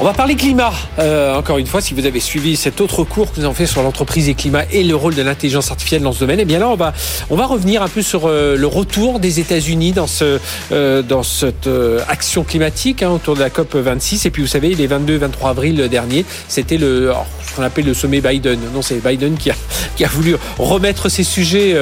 On va parler climat. Euh, encore une fois, si vous avez suivi cet autre cours que nous avons fait sur l'entreprise et climat et le rôle de l'intelligence artificielle dans ce domaine, eh bien là, on va, on va revenir un peu sur euh, le retour des États-Unis dans, ce, euh, dans cette action climatique hein, autour de la COP 26. Et puis, vous savez, les 22 et 23 avril dernier, c'était le, ce qu'on appelle le sommet Biden. Non, c'est Biden qui a, qui a voulu remettre ces sujets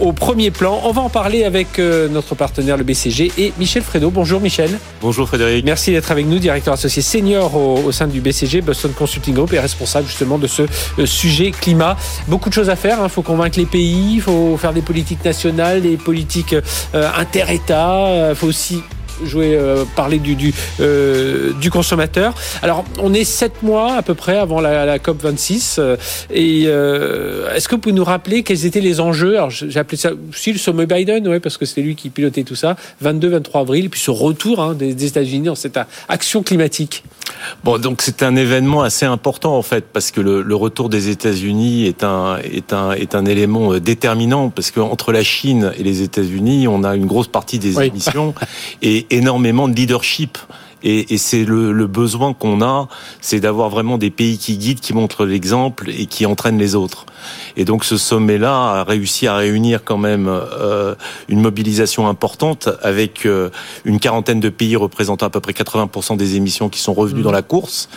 au premier plan. On va en parler avec notre partenaire, le BCG, et Michel Fredo. Bonjour, Michel. Bonjour, Frédéric. Merci d'être avec nous, directeur associé senior au, sein du BCG, Boston Consulting Group, est responsable justement de ce euh, sujet climat. Beaucoup de choses à faire. Il hein. faut convaincre les pays, il faut faire des politiques nationales, des politiques euh, inter-États. Il faut aussi jouer, euh, parler du, du, euh, du, consommateur. Alors, on est sept mois à peu près avant la, la COP 26. Euh, et est-ce que vous pouvez nous rappeler quels étaient les enjeux? Alors, j'ai appelé ça aussi le sommet Biden, ouais, parce que c'était lui qui pilotait tout ça. 22-23 avril, puis ce retour hein, des, des États-Unis dans cette action climatique. Bon, donc c'est un événement assez important en fait, parce que le, le retour des États-Unis est un est un est un élément déterminant, parce qu'entre la Chine et les États-Unis, on a une grosse partie des émissions et énormément de leadership et, et c'est le, le, besoin qu'on a, c'est d'avoir vraiment des pays qui guident, qui montrent l'exemple et qui entraînent les autres. Et donc ce sommet-là a réussi à réunir quand même euh, une mobilisation importante avec euh, une quarantaine de pays représentant à peu près 80% des émissions qui sont revenus mmh. dans la course,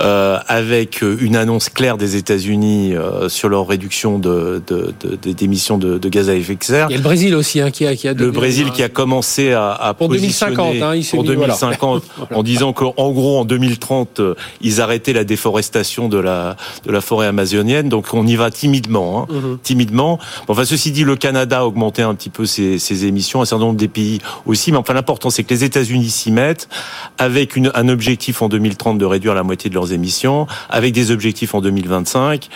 euh, avec une annonce claire des États-Unis euh, sur leur réduction de, d'émissions de, de, de, gaz à effet de serre. Il y a le Brésil aussi hein, qui a, qui a le Brésil qui a commencé à, à pour 2050, hein, pour 2050 en disant qu'en gros en 2030 euh, ils arrêtaient la déforestation de la de la forêt amazonienne. Donc on y va timidement, hein, mhm. timidement. Enfin ceci dit, le Canada a augmenté un petit peu ses, ses, émissions, un certain nombre des pays aussi. Mais enfin l'important c'est que les États-Unis s'y mettent avec une, un objectif en 2030 de réduire la moitié de leurs émissions, avec des objectifs en 2025.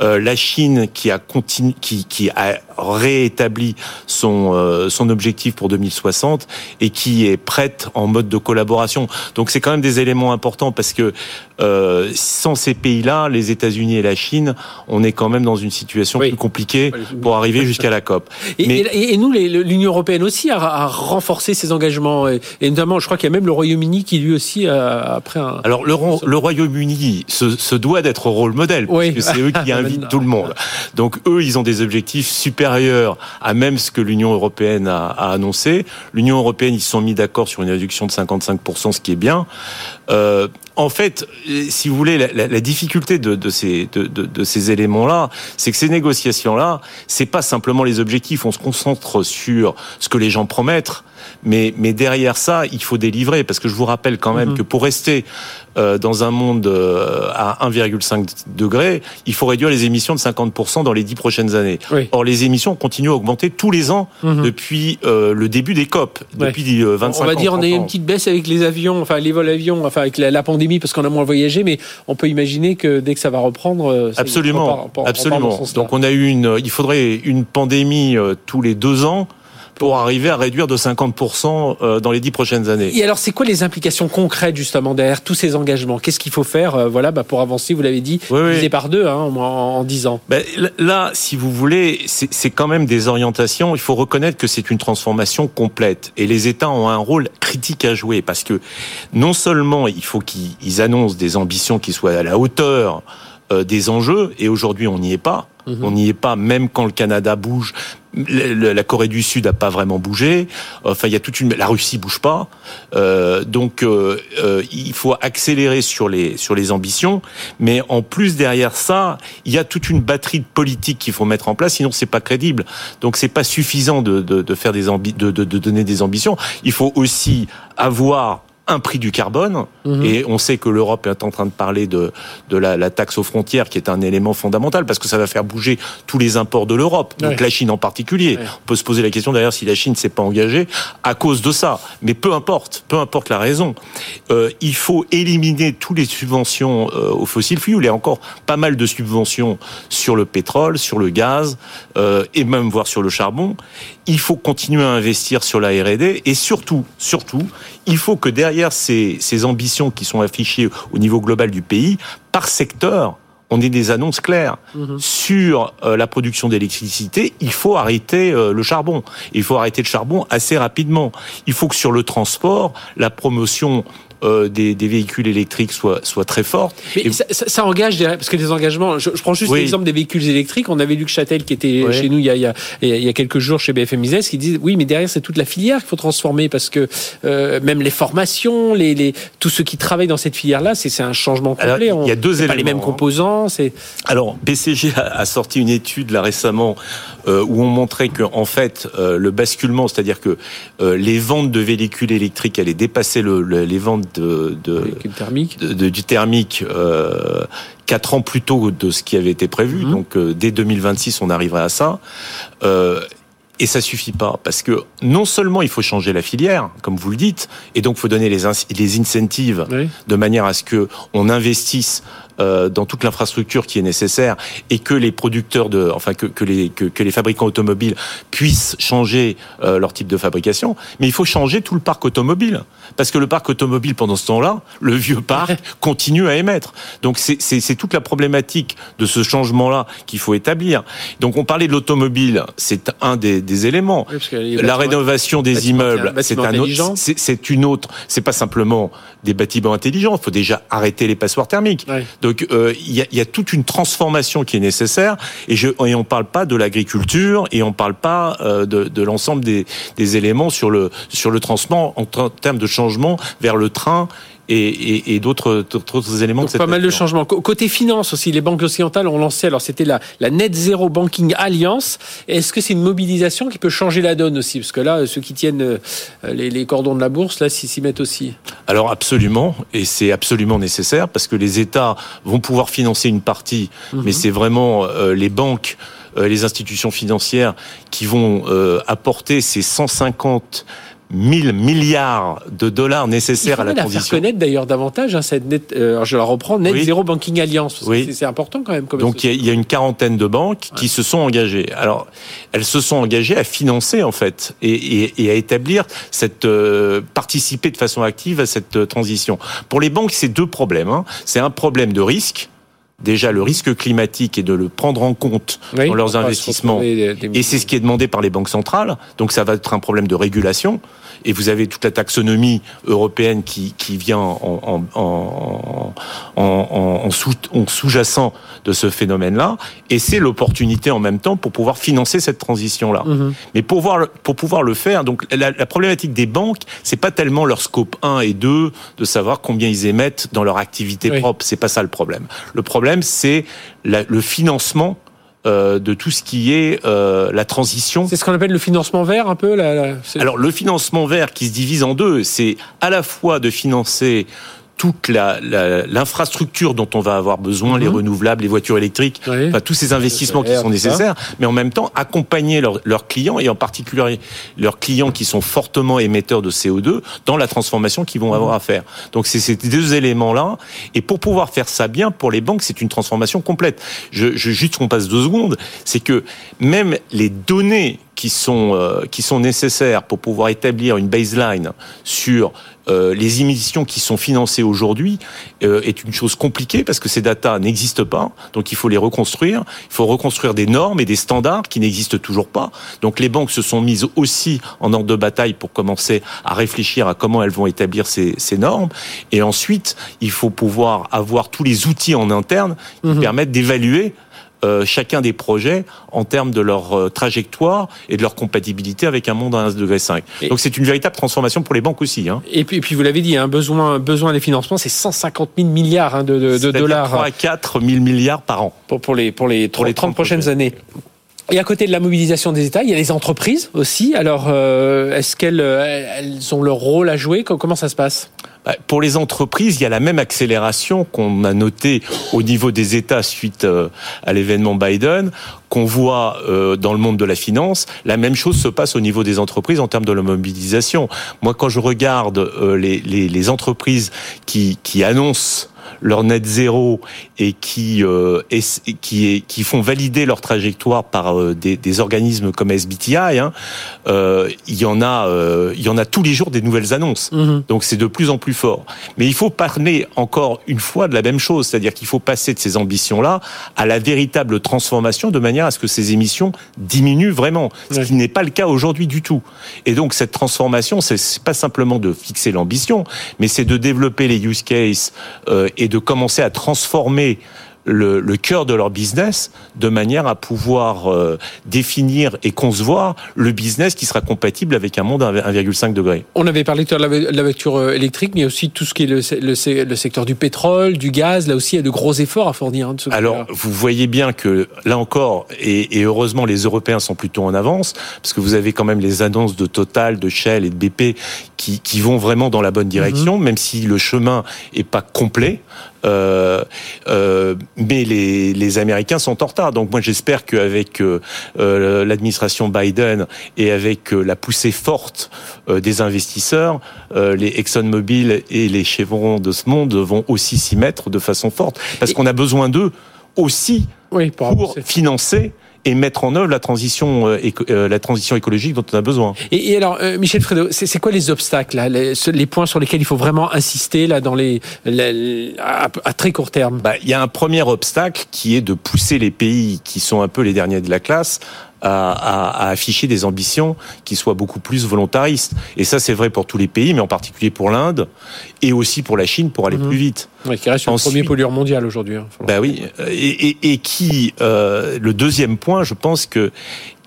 Euh, la Chine qui a continu, qui, qui a réétabli son euh, son objectif pour 2060 et qui est prête en mode de collaboration. Donc c'est quand même des éléments importants parce que euh, sans ces pays-là, les États-Unis et la Chine, on est quand même dans une situation plus compliquée pour arriver jusqu'à la COP. Et, Mais... et, nous, l'Union européenne aussi a, a, renforcé ses engagements et, et notamment, je crois qu'il y a même le Royaume-Uni qui lui aussi a, après un. Alors le, le Royaume-Uni se, se, doit d'être rôle modèle parce que c'est eux qui invitent tout le monde. Donc eux, ils ont des objectifs supérieurs à même ce que l'Union européenne a, a annoncé. L'Union européenne, ils se sont mis d'accord sur une réduction de 55%, ce qui est bien. Euh, en fait, si vous voulez, la, la difficulté de, de ces, de, de, ces éléments-là, c'est que ces négociations-là, c'est pas simplement les objectifs. On se concentre sur ce que les gens promettent, mais, mais derrière ça, il faut délivrer. Parce que je vous rappelle quand même mm -hmm. que pour rester euh, dans un monde euh, à 1,5 degré, il faut réduire les émissions de 50% dans les dix prochaines années. Oui. Or, les émissions continuent à augmenter tous les ans mm -hmm. depuis euh, le début des COP, ouais. depuis 25 ans. On va dire, on a eu une petite baisse avec les avions, enfin les vols avions, enfin avec la, la pandémie, parce qu'on a moins voyagé, mais on peut imaginer que dès que ça va reprendre, absolument, repart, repart, absolument. Repart Donc on a eu une, il faudrait une pandémie tous les deux ans pour arriver à réduire de 50% euh, dans les dix prochaines années. Et alors, c'est quoi les implications concrètes justement derrière tous ces engagements? Qu'est-ce qu'il faut faire, euh, voilà, bah, pour avancer Vous l'avez dit, oui, oui. par deux, hein, en, 10 ans? Ben, là, si vous voulez, c'est quand même des orientations. Il faut reconnaître que c'est une transformation complète, et les États ont un rôle critique à jouer parce que non seulement il faut qu'ils annoncent des ambitions qui soient à la hauteur des enjeux, et aujourd'hui on n'y est pas. Mmh. On n'y est pas, même quand le Canada bouge, la Corée du Sud n'a pas vraiment bougé. Enfin, il y a toute une. La Russie bouge pas. Euh, donc, euh, euh, il faut accélérer sur les sur les ambitions. Mais en plus derrière ça, il y a toute une batterie de politiques qu'il faut mettre en place. Sinon, c'est pas crédible. Donc, c'est pas suffisant de, de, de faire des ambi de, de, de donner des ambitions. Il faut aussi avoir un prix du carbone. Mmh. Et on sait que l'Europe est en train de parler de, de la, la, taxe aux frontières, qui est un élément fondamental, parce que ça va faire bouger tous les imports de l'Europe, donc ouais. la Chine en particulier. Ouais. On peut se poser la question d'ailleurs si la Chine s'est pas engagée à cause de ça. Mais peu importe, peu importe la raison. Euh, il faut éliminer tous les subventions euh, aux fossiles fuels. Il y a encore pas mal de subventions sur le pétrole, sur le gaz, euh, et même voire sur le charbon. Il faut continuer à investir sur la R&D, et surtout, surtout, il faut que derrière ces, ces, ambitions qui sont affichées au niveau global du pays, par secteur, on ait des annonces claires Mhm. sur euh, la production d'électricité. Il faut arrêter euh, le charbon. Il faut arrêter le charbon assez rapidement. Il faut que sur le transport, la promotion euh, des, des véhicules électriques soit soit très forte. Mais Et- ça, ça- ça engage parce que les engagements. Je, je prends juste Oui. l'exemple des véhicules électriques. On avait Luc Châtel qui était chez nous il y, a, il, y a, il y a quelques jours chez BFM Business qui disait oui, mais derrière c'est toute la filière qu'il faut transformer parce que euh, même les formations, les, les tous ceux qui travaillent dans cette filière-là, c'est un changement Alors, complet. il y a deux c'est pas les éléments, mêmes hein. composants. C'est Alors, BCG a, a sorti une étude là récemment euh, où on montrait que en fait le basculement, c'est-à-dire que les ventes de véhicules électriques allaient dépasser le, le- les ventes de, de- du thermique euh, quatre ans plus tôt de ce qui avait été prévu. Mhm. Donc euh, dès 2026, on arriverait à ça. Euh, et ça suffit pas parce que non seulement il faut changer la filière, comme vous le dites, et donc il faut donner les, les incentives Oui. de manière à ce que on investisse euh, dans toute l'infrastructure qui est nécessaire et que les producteurs de, enfin que, que les que, que les fabricants automobiles puissent changer euh, leur type de fabrication. Mais il faut changer tout le parc automobile parce que le parc automobile pendant ce temps-là, le vieux parc continue à émettre. Donc c'est c'est c'est toute la problématique de ce changement-là qu'il faut établir. Donc on parlait de l'automobile, c'est un des, des éléments. Oui, La rénovation des immeubles, c'est un autre, c'est- une autre. C'est pas simplement des bâtiments intelligents. Il faut déjà arrêter les passoires thermiques. Donc euh, il y, a, toute une transformation qui est nécessaire. Et, on parle pas de l'agriculture et on parle pas euh, de, l'ensemble des, éléments sur le sur le transport en ter- termes de changement vers le train et, et, et d'autres éléments. Donc de cette pas mal de changements. Côté finance aussi, les banques occidentales ont lancé, alors c'était la, la Net Zero Banking Alliance. Est-ce que c'est une mobilisation qui peut changer la donne aussi? Parce que là, ceux qui tiennent euh, les, les cordons de la bourse, là, s'y mettent aussi. Alors absolument, et c'est absolument nécessaire parce que les États vont pouvoir financer une partie, Mhm. mais c'est vraiment euh, les banques, euh, les institutions financières qui vont euh, apporter ces 150 000 milliards de dollars Il nécessaires à la la faire transition. connaître d'ailleurs davantage, hein, cette net, euh, je la reprends, Net Oui. Zero Banking Alliance. parce Oui. c'est- C'est important quand même. Comme Donc il y, a, il y a une quarantaine de banques qui se sont engagées. Alors elles se sont engagées à financer en fait et, et- et à établir cette euh, participer de façon active à cette euh, transition. Pour les banques, c'est deux problèmes. hein. C'est un problème de risque. Déjà le risque climatique et de le prendre en compte Oui, dans leurs investissements. retrouver des- des- Et c'est ce qui est demandé par les banques centrales. Donc ça va être un problème de régulation. Et vous avez toute la taxonomie européenne qui, qui vient en, en, en, en, en- en sous, en sous-jacent de ce phénomène-là. Et c'est l'opportunité en même temps pour pouvoir financer cette transition-là. Mhm. Mais pour, voir, pour pouvoir le faire, donc la, la problématique des banques, c'est pas tellement leur scope 1 et 2 de savoir combien ils émettent dans leur activité Oui. propre. C'est pas ça le problème. Le problème, c'est le financement euh, de tout ce qui est euh, la transition. C'est ce qu'on appelle le financement vert un peu Alors le financement vert qui se divise en deux, c'est à la fois de financer toute l'infrastructure dont on va avoir besoin, les Mhm. renouvelables, les voitures électriques, Oui. enfin tous ces investissements qui sont nécessaires, mais en même temps accompagner leurs, leurs clients et en particulier leurs clients qui sont fortement émetteurs de CO2 dans la transformation qu'ils vont avoir à faire. Donc c'est ces deux éléments-là. Et pour pouvoir faire ça bien, pour les banques, c'est une transformation complète. Je, je juste qu'on passe deux secondes, c'est que même les données qui sont euh, qui sont nécessaires pour pouvoir établir une baseline sur euh, les émissions qui sont financées aujourd'hui euh, est une chose compliquée parce que ces datas n'existent pas. Donc il faut les reconstruire. Il faut reconstruire des normes et des standards qui n'existent toujours pas. Donc les banques se sont mises aussi en ordre de bataille pour commencer à réfléchir à comment elles vont établir ces, ces normes. Et ensuite, il faut pouvoir avoir tous les outils en interne qui Mhm. permettent d'évaluer euh, chacun des projets en termes de leur euh, trajectoire et de leur compatibilité avec un monde à 1,5 degré. Donc c'est une véritable transformation pour les banques aussi. Hein. Et puis, et puis vous l'avez dit, un besoin, besoin des financements, c'est 150 000 milliards hein, de, de- de C'est-à-dire dollars 3 à 4 000 milliards par an. pour, pour les, pour les, Pour les 30, 30 prochaines années. Et à côté de la mobilisation des États, il y a les entreprises aussi. Alors, euh, est-ce qu'elles elles ont leur rôle à jouer? Co- Comment ça se passe? Pour les entreprises, il y a la même accélération qu'on a notée au niveau des États suite euh, à l'événement Biden, qu'on voit euh, dans le monde de la finance. La même chose se passe au niveau des entreprises en termes de la mobilisation. Moi, quand je regarde euh, les, les, les entreprises qui, qui annoncent leur net zéro et qui euh, qui, qui font valider leur trajectoire par euh, des, des, organismes comme SBTI, hein, euh, il y en a euh, il y en a tous les jours des nouvelles annonces. Mhm. Donc c'est de plus en plus fort. Mais il faut parler encore une fois de la même chose, c'est-à-dire qu'il faut passer de ces ambitions-là à la véritable transformation de manière à ce que ces émissions diminuent vraiment, ce qui n'est pas le cas aujourd'hui du tout. Et donc cette transformation, c'est pas simplement de fixer l'ambition, mais c'est de développer les use cases euh, et de commencer à transformer le, le, cœur de leur business de manière à pouvoir euh, définir et concevoir le business qui sera compatible avec un monde à 1,5 degré. On avait parlé tout à l'heure de la voiture euh, électrique, mais aussi tout ce qui est le, le, le secteur du pétrole, du gaz. Là aussi, il y a de gros efforts à fournir. Hein, de ce Alors, vous voyez bien que là encore, et, et, heureusement, les Européens sont plutôt en avance, parce que vous avez quand même les annonces de Total, de Shell et de BP qui, qui vont vraiment dans la bonne direction, mm-hmm. même si le chemin est pas complet. Euh, euh, mais les, les, Américains sont en retard. Donc moi j'espère qu'avec euh, euh l'administration Biden et avec euh, la poussée forte des investisseurs, les ExxonMobil et les Chevron de ce monde vont aussi s'y mettre de façon forte, parce qu'on a besoin d'eux aussi oui, pour, pour financer et mettre en œuvre la transition, euh, euh, la transition écologique dont on a besoin. Et, et alors, euh, Michel Fredo, c'est quoi les obstacles, là, les, les, points sur lesquels il faut vraiment insister là dans les, les à, à, très court terme? Bah, Il y a un premier obstacle qui est de pousser les pays qui sont un peu les derniers de la classe à, à, à, afficher des ambitions qui soient beaucoup plus volontaristes. Et ça, c'est vrai pour tous les pays, mais en particulier pour l'Inde et aussi pour la Chine pour aller mmh. plus vite. Ouais, qui reste le premier pollueur mondial aujourd'hui. Hein, bah oui, et, et, et qui euh, le deuxième point, je pense que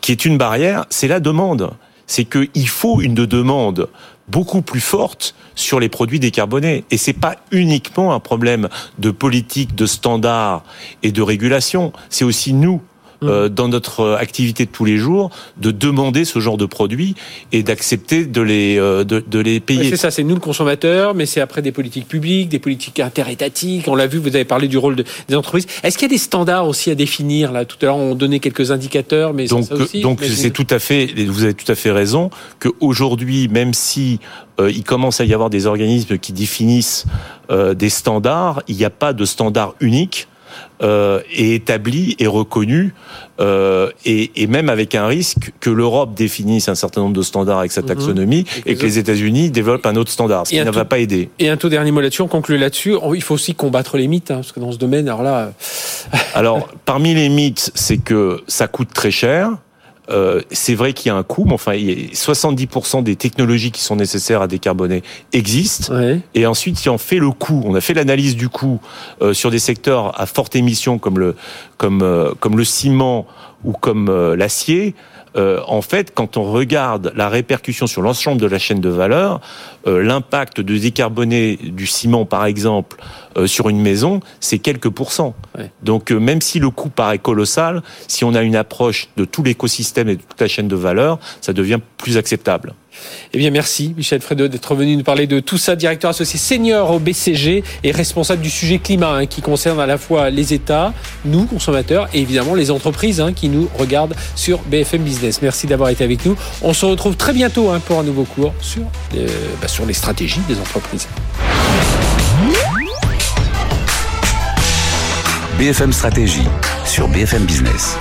qui est une barrière, c'est la demande. C'est qu'il faut une demande beaucoup plus forte sur les produits décarbonés. Et c'est pas uniquement un problème de politique, de standards et de régulation. C'est aussi nous, euh, dans notre activité de tous les jours de demander ce genre de produits et d'accepter de les euh, de, de les payer. c'est ça, c'est nous le consommateur, mais c'est après des politiques publiques, des politiques interétatiques. On l'a vu, vous avez parlé du rôle de, des entreprises. Est-ce qu'il y a des standards aussi à définir là? Tout à l'heure, on donnait quelques indicateurs, mais donc ça aussi, donc c'est tout à fait. Vous avez tout à fait raison qu'aujourd'hui, même si euh, il commence à y avoir des organismes qui définissent euh, des standards, il n'y a pas de standard unique euh, est établi et reconnu, euh, et, et, même avec un risque que l'Europe définisse un certain nombre de standards avec sa mhm. taxonomie et, que les États-Unis développent un autre standard, ce qui ne va pas aider. Et un tout dernier mot là-dessus, on conclut là-dessus. Il faut aussi combattre les mythes, hein, parce que dans ce domaine, alors là. alors, parmi les mythes, c'est que ça coûte très cher. Euh, c'est vrai qu'il y a un coût, mais enfin, 70% des technologies qui sont nécessaires à décarboner existent. Et ensuite, si on fait le coût, on a fait l'analyse du coût euh, sur des secteurs à forte émission comme le comme euh, comme le ciment ou comme l'acier, euh, en fait, quand on regarde la répercussion sur l'ensemble de la chaîne de valeur, euh, l'impact de décarboner du ciment, par exemple, euh, sur une maison, c'est quelques pourcents. Ouais. Donc, même si le coût paraît colossal, si on a une approche de tout l'écosystème et de toute la chaîne de valeur, ça devient plus acceptable. Eh bien, merci Michel Fredo d'être venu nous parler de tout ça, directeur associé senior au BCG et responsable du sujet climat hein, qui concerne à la fois les États, nous consommateurs et évidemment les entreprises hein, qui nous regardent sur BFM Business. Merci d'avoir été avec nous. On se retrouve très bientôt hein, pour un nouveau cours sur, euh, bah, sur les stratégies des entreprises. BFM Stratégie sur BFM Business.